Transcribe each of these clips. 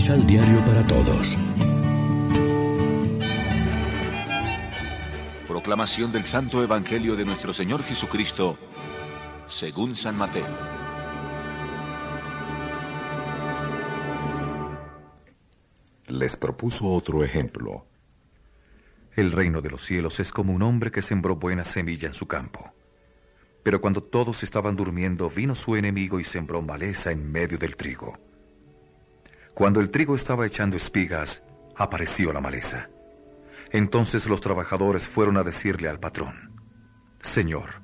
Misal Diario para Todos. Proclamación del Santo Evangelio de nuestro Señor Jesucristo, según San Mateo. Les propuso otro ejemplo. El reino de los cielos es como un hombre que sembró buena semilla en su campo. Pero cuando todos estaban durmiendo, vino su enemigo y sembró maleza en medio del trigo. Cuando el trigo estaba echando espigas, apareció la maleza. Entonces los trabajadores fueron a decirle al patrón, Señor,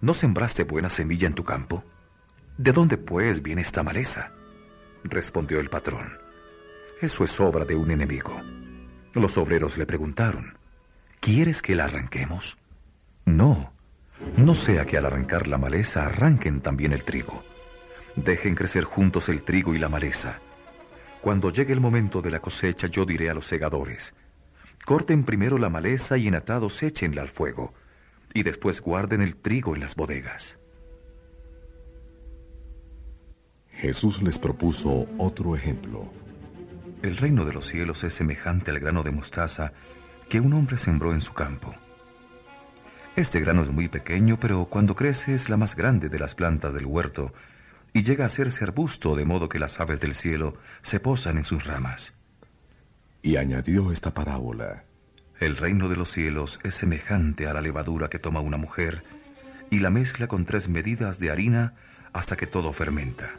¿no sembraste buena semilla en tu campo? ¿De dónde pues viene esta maleza? Respondió el patrón, eso es obra de un enemigo. Los obreros le preguntaron, ¿quieres que la arranquemos? No, no sea que al arrancar la maleza arranquen también el trigo. Dejen crecer juntos el trigo y la maleza. Cuando llegue el momento de la cosecha yo diré a los segadores, corten primero la maleza y en atados échenla al fuego, y después guarden el trigo en las bodegas. Jesús les propuso otro ejemplo. El reino de los cielos es semejante al grano de mostaza que un hombre sembró en su campo. Este grano es muy pequeño, pero cuando crece es la más grande de las plantas del huerto y llega a hacerse arbusto de modo que las aves del cielo se posan en sus ramas. Y añadió esta parábola. El reino de los cielos es semejante a la levadura que toma una mujer y la mezcla con tres medidas de harina hasta que todo fermenta.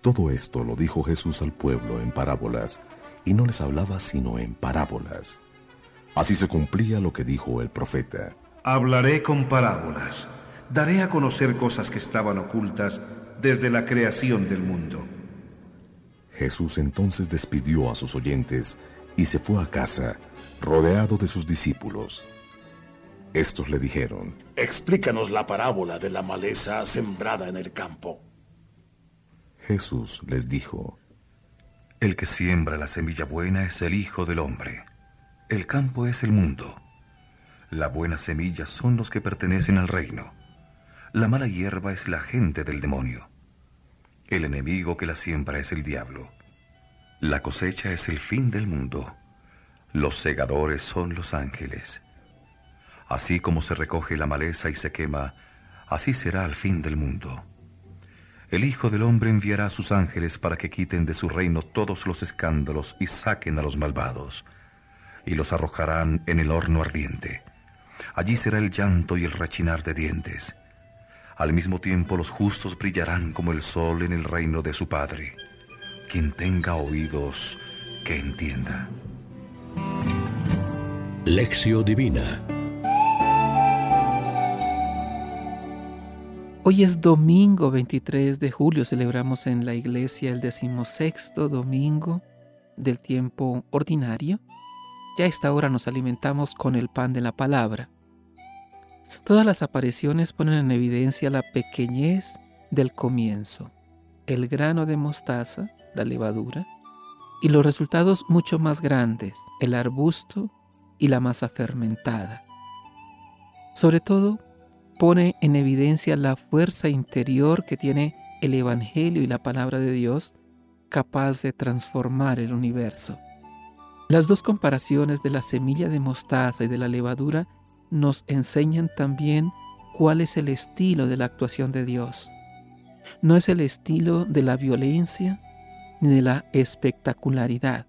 Todo esto lo dijo Jesús al pueblo en parábolas, y no les hablaba sino en parábolas Así se cumplía lo que dijo el profeta. Hablaré con parábolas. Daré a conocer cosas que estaban ocultas desde la creación del mundo. Jesús entonces despidió a sus oyentes y se fue a casa, rodeado de sus discípulos. Estos le dijeron, Explícanos la parábola de la maleza sembrada en el campo. Jesús les dijo, El que siembra la semilla buena es el Hijo del Hombre. El campo es el mundo. La buena semilla son los que pertenecen al reino. La mala hierba es la gente del demonio. El enemigo que la siembra es el diablo. La cosecha es el fin del mundo. Los segadores son los ángeles. Así como se recoge la maleza y se quema, así será al fin del mundo. El Hijo del Hombre enviará a sus ángeles para que quiten de su reino todos los escándalos y saquen a los malvados y los arrojarán en el horno ardiente. Allí será el llanto y el rechinar de dientes. Al mismo tiempo los justos brillarán como el sol en el reino de su Padre. Quien tenga oídos, que entienda. Lección Divina Hoy es domingo 23 de julio, celebramos en la iglesia el decimosexto domingo del tiempo ordinario ya a esta hora nos alimentamos con el pan de la palabra. Todas las apariciones ponen en evidencia la pequeñez del comienzo, el grano de mostaza, la levadura, y los resultados mucho más grandes, el arbusto y la masa fermentada. Sobre todo, pone en evidencia la fuerza interior que tiene el Evangelio y la palabra de Dios capaz de transformar el universo. Las dos comparaciones de la semilla de mostaza y de la levadura nos enseñan también cuál es el estilo de la actuación de Dios. No es el estilo de la violencia ni de la espectacularidad.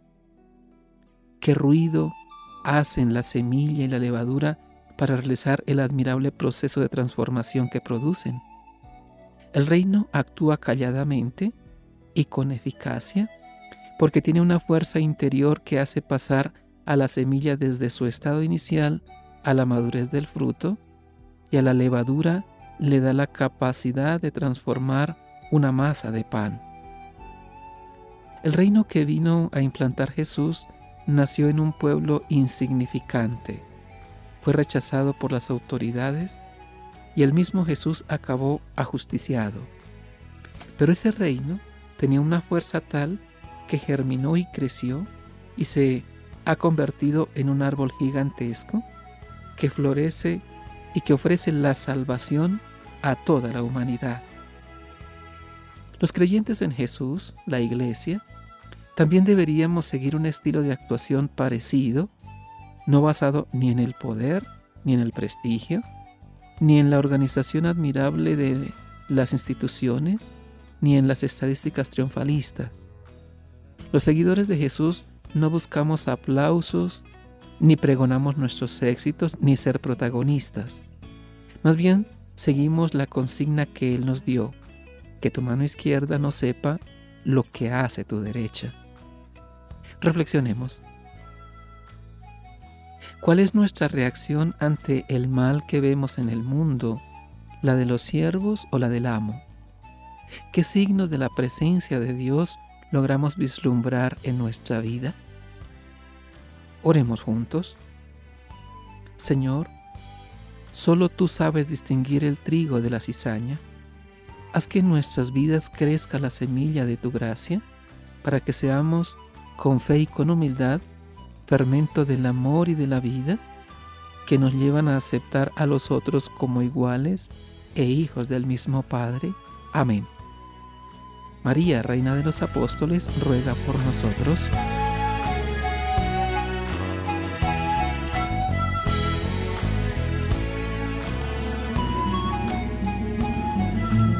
¿Qué ruido hacen la semilla y la levadura para realizar el admirable proceso de transformación que producen? El reino actúa calladamente y con eficacia porque tiene una fuerza interior que hace pasar a la semilla desde su estado inicial a la madurez del fruto y a la levadura le da la capacidad de transformar una masa de pan. El reino que vino a implantar Jesús nació en un pueblo insignificante, fue rechazado por las autoridades y el mismo Jesús acabó ajusticiado. Pero ese reino tenía una fuerza tal que germinó y creció y se ha convertido en un árbol gigantesco que florece y que ofrece la salvación a toda la humanidad. Los creyentes en Jesús, la iglesia, También deberíamos seguir un estilo de actuación parecido, no basado ni en el poder, ni en el prestigio, ni en la organización admirable de las instituciones, ni en las estadísticas triunfalistas. Los seguidores de Jesús no buscamos aplausos, ni pregonamos nuestros éxitos, ni ser protagonistas. Más bien, seguimos la consigna que Él nos dio, que tu mano izquierda no sepa lo que hace tu derecha. Reflexionemos. ¿Cuál es nuestra reacción ante el mal que vemos en el mundo? ¿La de los siervos o la del amo? ¿Qué signos de la presencia de Dios logramos vislumbrar en nuestra vida? Oremos juntos. Señor, solo tú sabes distinguir el trigo de la cizaña. Haz que en nuestras vidas crezca la semilla de tu gracia, para que seamos, con fe y con humildad, fermento del amor y de la vida, que nos llevan a aceptar a los otros como iguales e hijos del mismo Padre. Amén. María, Reina de los Apóstoles, ruega por nosotros.